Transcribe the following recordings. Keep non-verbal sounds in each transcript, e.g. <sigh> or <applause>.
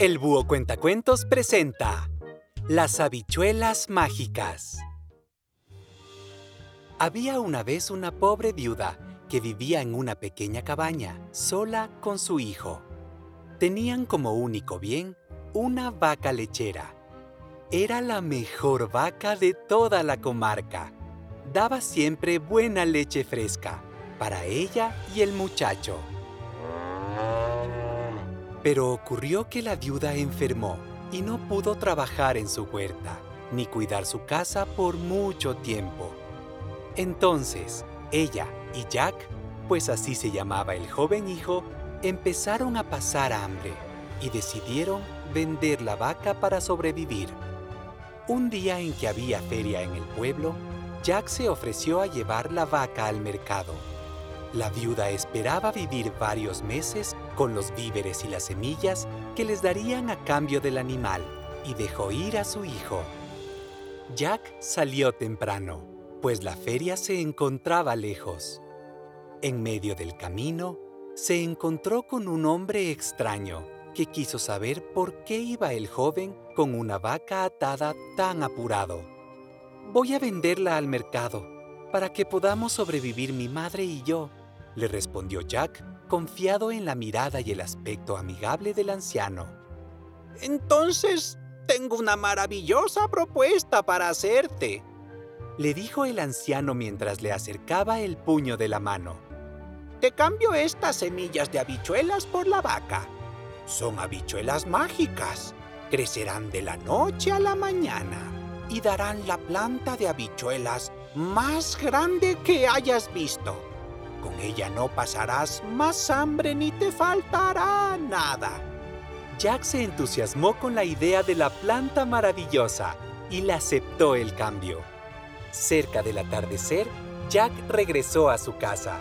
El Búho Cuentacuentos presenta Las habichuelas mágicas. Había una vez una pobre viuda que vivía en una pequeña cabaña, sola con su hijo. Tenían como único bien una vaca lechera. Era la mejor vaca de toda la comarca. Daba siempre buena leche fresca para ella y el muchacho. Pero ocurrió que la viuda enfermó y no pudo trabajar en su huerta ni cuidar su casa por mucho tiempo. Entonces, ella y Jack, pues así se llamaba el joven hijo, empezaron a pasar hambre y decidieron vender la vaca para sobrevivir. Un día en que había feria en el pueblo, Jack se ofreció a llevar la vaca al mercado. La viuda esperaba vivir varios meses con los víveres y las semillas que les darían a cambio del animal y dejó ir a su hijo. Jack salió temprano, pues la feria se encontraba lejos. En medio del camino, se encontró con un hombre extraño que quiso saber por qué iba el joven con una vaca atada tan apurado. Voy a venderla al mercado para que podamos sobrevivir mi madre y yo, le respondió Jack, confiado en la mirada y el aspecto amigable del anciano. Entonces, tengo una maravillosa propuesta para hacerte, le dijo el anciano mientras le acercaba el puño de la mano. Te cambio estas semillas de habichuelas por la vaca. Son habichuelas mágicas. Crecerán de la noche a la mañana y darán la planta de habichuelas más grande que hayas visto. Con ella no pasarás más hambre ni te faltará nada. Jack se entusiasmó con la idea de la planta maravillosa y le aceptó el cambio. Cerca del atardecer, Jack regresó a su casa.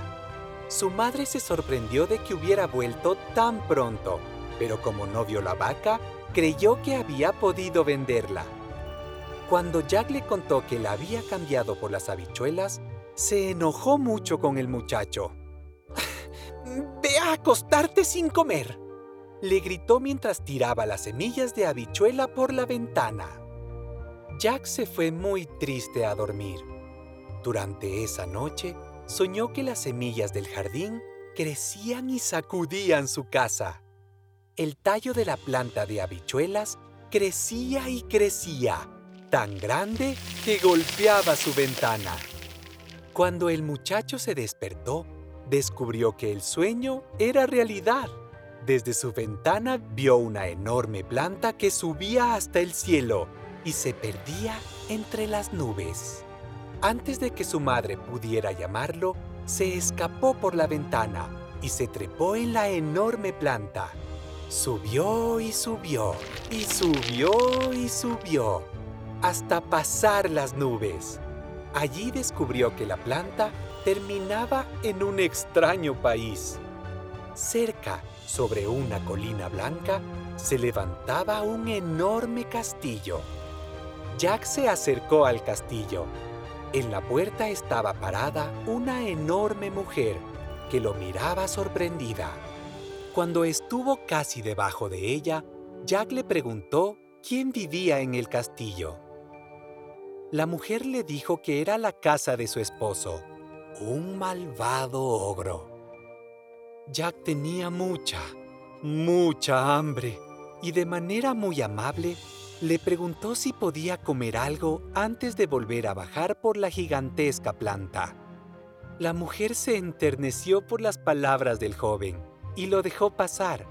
Su madre se sorprendió de que hubiera vuelto tan pronto, pero como no vio la vaca, creyó que había podido venderla. Cuando Jack le contó que la había cambiado por las habichuelas, se enojó mucho con el muchacho. <sighs> ¡Ve a acostarte sin comer! Le gritó mientras tiraba las semillas de habichuela por la ventana. Jack se fue muy triste a dormir. Durante esa noche, soñó que las semillas del jardín crecían y sacudían su casa. El tallo de la planta de habichuelas crecía y crecía, tan grande que golpeaba su ventana. Cuando el muchacho se despertó, descubrió que el sueño era realidad. Desde su ventana vio una enorme planta que subía hasta el cielo y se perdía entre las nubes. Antes de que su madre pudiera llamarlo, se escapó por la ventana y se trepó en la enorme planta. Subió y subió, y subió y subió, hasta pasar las nubes. Allí descubrió que la planta terminaba en un extraño país. Cerca, sobre una colina blanca, se levantaba un enorme castillo. Jack se acercó al castillo. En la puerta estaba parada una enorme mujer que lo miraba sorprendida. Cuando estuvo casi debajo de ella, Jack le preguntó quién vivía en el castillo. La mujer le dijo que era la casa de su esposo, un malvado ogro. Jack tenía mucha, mucha hambre y de manera muy amable le preguntó si podía comer algo antes de volver a bajar por la gigantesca planta. La mujer se enterneció por las palabras del joven y lo dejó pasar.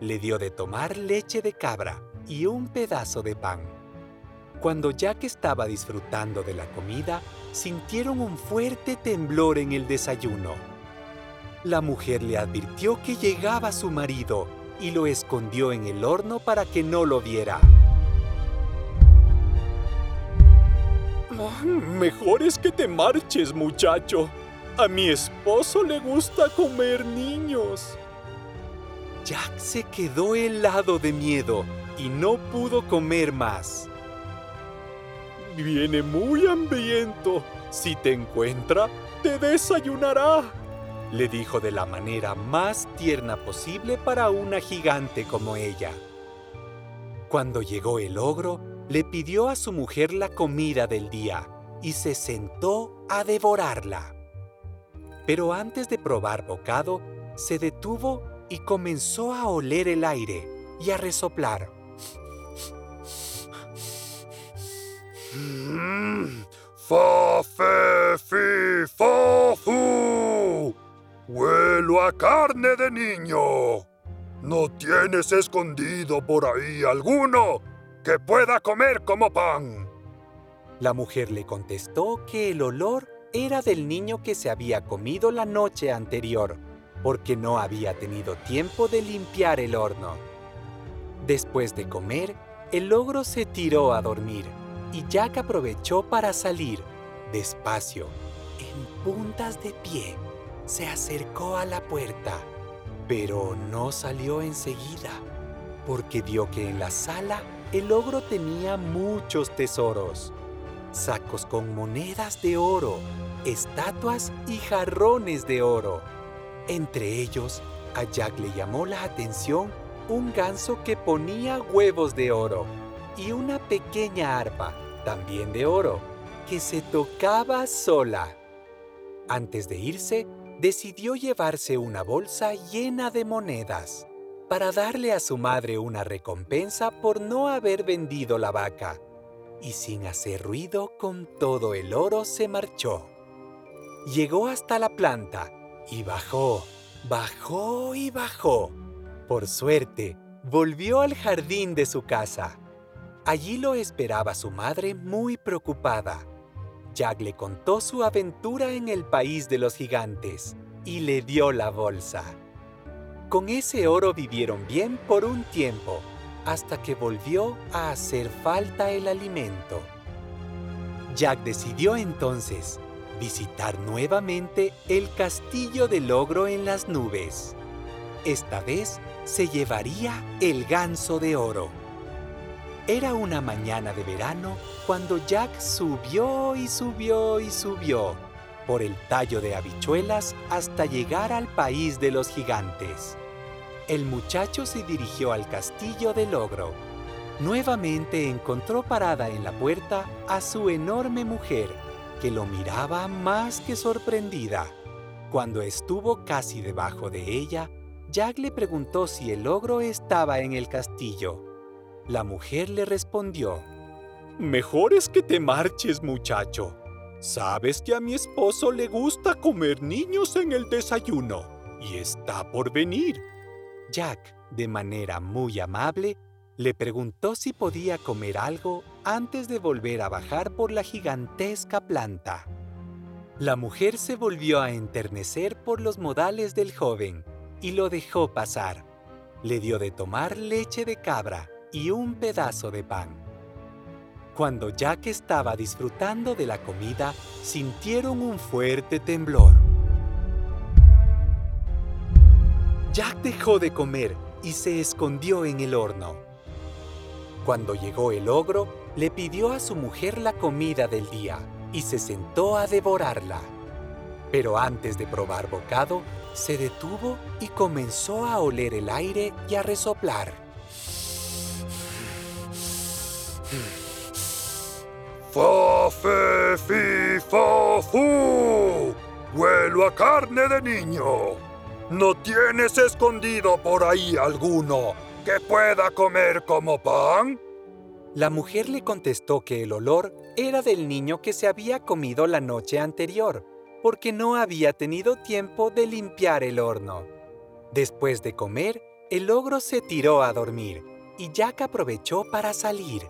Le dio de tomar leche de cabra y un pedazo de pan. Cuando Jack estaba disfrutando de la comida, sintieron un fuerte temblor en el desayuno. La mujer le advirtió que llegaba su marido y lo escondió en el horno para que no lo viera. Mejor es que te marches, muchacho. A mi esposo le gusta comer niños. Jack se quedó helado de miedo y no pudo comer más. Viene muy hambriento. Si te encuentra, te desayunará. Le dijo de la manera más tierna posible para una gigante como ella. Cuando llegó el ogro, le pidió a su mujer la comida del día y se sentó a devorarla. Pero antes de probar bocado, se detuvo y comenzó a oler el aire y a resoplar. Fa, fe, fi, fa, fu. Huelo a carne de niño. ¿No tienes escondido por ahí alguno que pueda comer como pan? La mujer le contestó que el olor era del niño que se había comido la noche anterior, porque no había tenido tiempo de limpiar el horno. Después de comer, el ogro se tiró a dormir y Jack aprovechó para salir, despacio, en puntas de pie. Se acercó a la puerta, pero no salió enseguida, porque vio que en la sala el ogro tenía muchos tesoros sacos con monedas de oro, estatuas y jarrones de oro. Entre ellos, a Jack le llamó la atención un ganso que ponía huevos de oro y una pequeña arpa, también de oro, que se tocaba sola. Antes de irse, decidió llevarse una bolsa llena de monedas para darle a su madre una recompensa por no haber vendido la vaca y sin hacer ruido con todo el oro se marchó. Llegó hasta la planta y bajó, bajó y bajó. Por suerte, volvió al jardín de su casa. Allí lo esperaba su madre muy preocupada. Jack le contó su aventura en el país de los gigantes y le dio la bolsa. Con ese oro vivieron bien por un tiempo hasta que volvió a hacer falta el alimento. Jack decidió entonces visitar nuevamente el castillo del ogro en las nubes. Esta vez se llevaría el ganso de oro. Era una mañana de verano cuando Jack subió y subió y subió por el tallo de habichuelas hasta llegar al país de los gigantes el muchacho se dirigió al castillo del ogro. Nuevamente encontró parada en la puerta a su enorme mujer, que lo miraba más que sorprendida. Cuando estuvo casi debajo de ella, Jack le preguntó si el ogro estaba en el castillo. La mujer le respondió, Mejor es que te marches, muchacho. Sabes que a mi esposo le gusta comer niños en el desayuno y está por venir. Jack, de manera muy amable, le preguntó si podía comer algo antes de volver a bajar por la gigantesca planta. La mujer se volvió a enternecer por los modales del joven y lo dejó pasar. Le dio de tomar leche de cabra y un pedazo de pan. Cuando Jack estaba disfrutando de la comida, sintieron un fuerte temblor. Jack dejó de comer y se escondió en el horno. Cuando llegó el ogro, le pidió a su mujer la comida del día y se sentó a devorarla. Pero antes de probar bocado, se detuvo y comenzó a oler el aire y a resoplar. Fa, fe, fi, fa, fu. Huelo a carne de niño. ¿No tienes escondido por ahí alguno que pueda comer como pan? La mujer le contestó que el olor era del niño que se había comido la noche anterior, porque no había tenido tiempo de limpiar el horno. Después de comer, el ogro se tiró a dormir y Jack aprovechó para salir.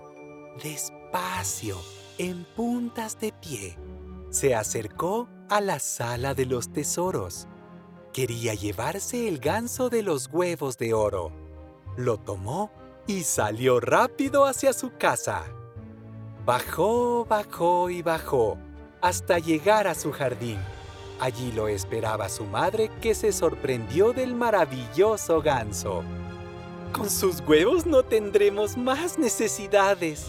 Despacio, en puntas de pie, se acercó a la sala de los tesoros Quería llevarse el ganso de los huevos de oro. Lo tomó y salió rápido hacia su casa. Bajó, bajó y bajó hasta llegar a su jardín. Allí lo esperaba su madre que se sorprendió del maravilloso ganso. Con sus huevos no tendremos más necesidades,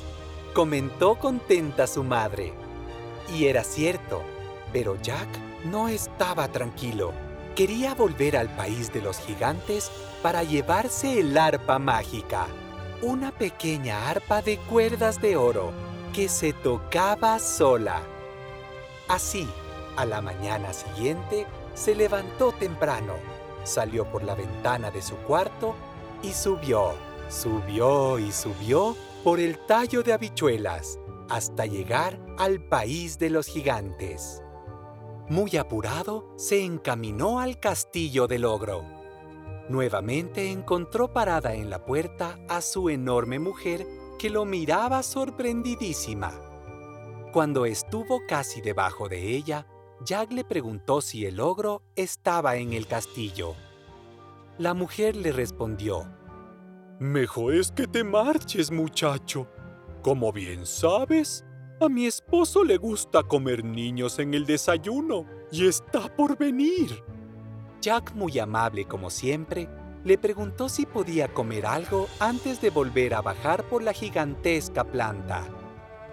comentó contenta su madre. Y era cierto, pero Jack no estaba tranquilo quería volver al país de los gigantes para llevarse el arpa mágica. una pequeña arpa de cuerdas de oro que se tocaba sola. Así, a la mañana siguiente, se levantó temprano, salió por la ventana de su cuarto y subió, subió y subió por el tallo de habichuelas hasta llegar al país de los gigantes. Muy apurado, se encaminó al castillo del ogro. Nuevamente encontró parada en la puerta a su enorme mujer que lo miraba sorprendidísima. Cuando estuvo casi debajo de ella, Jack le preguntó si el ogro estaba en el castillo. La mujer le respondió, Mejor es que te marches, muchacho. Como bien sabes, a mi esposo le gusta comer niños en el desayuno y está por venir. Jack, muy amable como siempre, le preguntó si podía comer algo antes de volver a bajar por la gigantesca planta.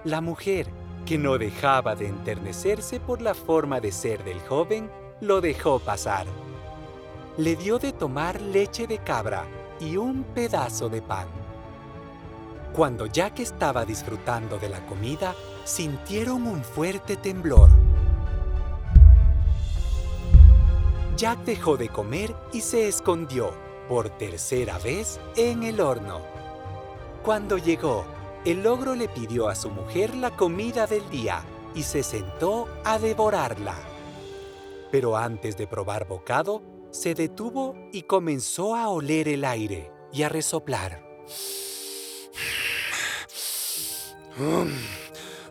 La mujer, que no dejaba de enternecerse por la forma de ser del joven, lo dejó pasar. Le dio de tomar leche de cabra y un pedazo de pan. Cuando Jack estaba disfrutando de la comida, sintieron un fuerte temblor. Jack dejó de comer y se escondió, por tercera vez, en el horno. Cuando llegó, el ogro le pidió a su mujer la comida del día y se sentó a devorarla. Pero antes de probar bocado, se detuvo y comenzó a oler el aire y a resoplar.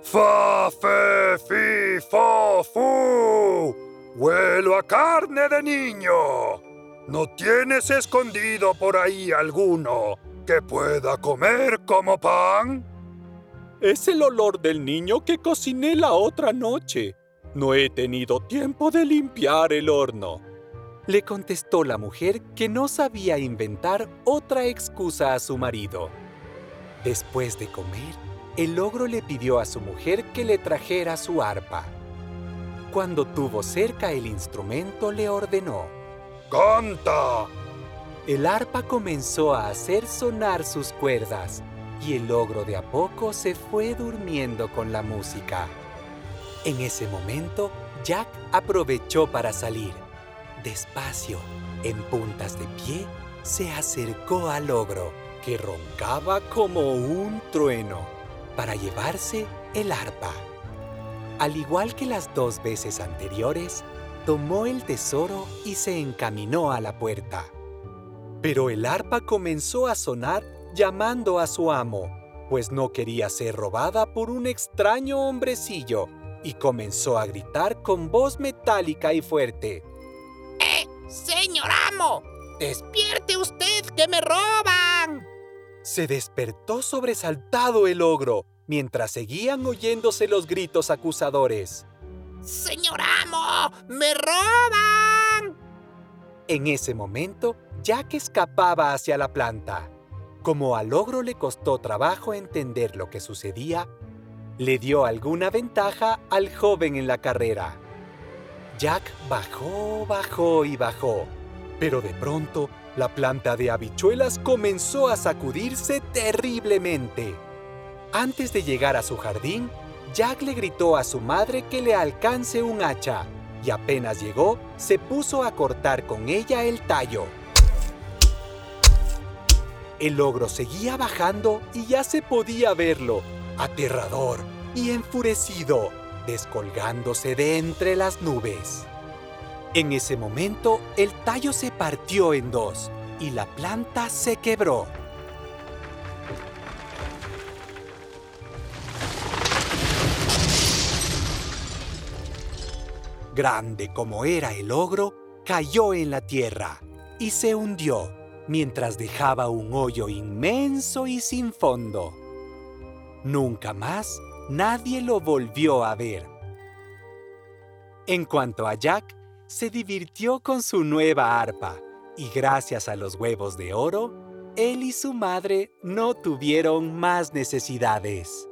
¡Fa, fe, fi, fo, fu! ¡Huelo a carne de niño! ¿No tienes escondido por ahí alguno que pueda comer como pan? Es el olor del niño que cociné la otra noche. No he tenido tiempo de limpiar el horno. Le contestó la mujer que no sabía inventar otra excusa a su marido. Después de comer, el ogro le pidió a su mujer que le trajera su arpa. Cuando tuvo cerca el instrumento, le ordenó: ¡Canta! El arpa comenzó a hacer sonar sus cuerdas y el ogro de a poco se fue durmiendo con la música. En ese momento, Jack aprovechó para salir. Despacio, en puntas de pie, se acercó al ogro, que roncaba como un trueno, para llevarse el arpa. Al igual que las dos veces anteriores, tomó el tesoro y se encaminó a la puerta. Pero el arpa comenzó a sonar llamando a su amo, pues no quería ser robada por un extraño hombrecillo, y comenzó a gritar con voz metálica y fuerte. ¡Eh, señor amo! ¡Despierte usted que me roban! Se despertó sobresaltado el ogro, mientras seguían oyéndose los gritos acusadores. ¡Señor amo! ¡Me roban! En ese momento, Jack escapaba hacia la planta. Como al ogro le costó trabajo entender lo que sucedía, le dio alguna ventaja al joven en la carrera. Jack bajó, bajó y bajó, pero de pronto la planta de habichuelas comenzó a sacudirse terriblemente. Antes de llegar a su jardín, Jack le gritó a su madre que le alcance un hacha, y apenas llegó, se puso a cortar con ella el tallo. El ogro seguía bajando y ya se podía verlo, aterrador y enfurecido, descolgándose de entre las nubes. En ese momento, el tallo se partió en dos y la planta se quebró. Grande como era el ogro, cayó en la tierra y se hundió mientras dejaba un hoyo inmenso y sin fondo. Nunca más nadie lo volvió a ver. En cuanto a Jack, se divirtió con su nueva arpa y gracias a los huevos de oro, él y su madre no tuvieron más necesidades.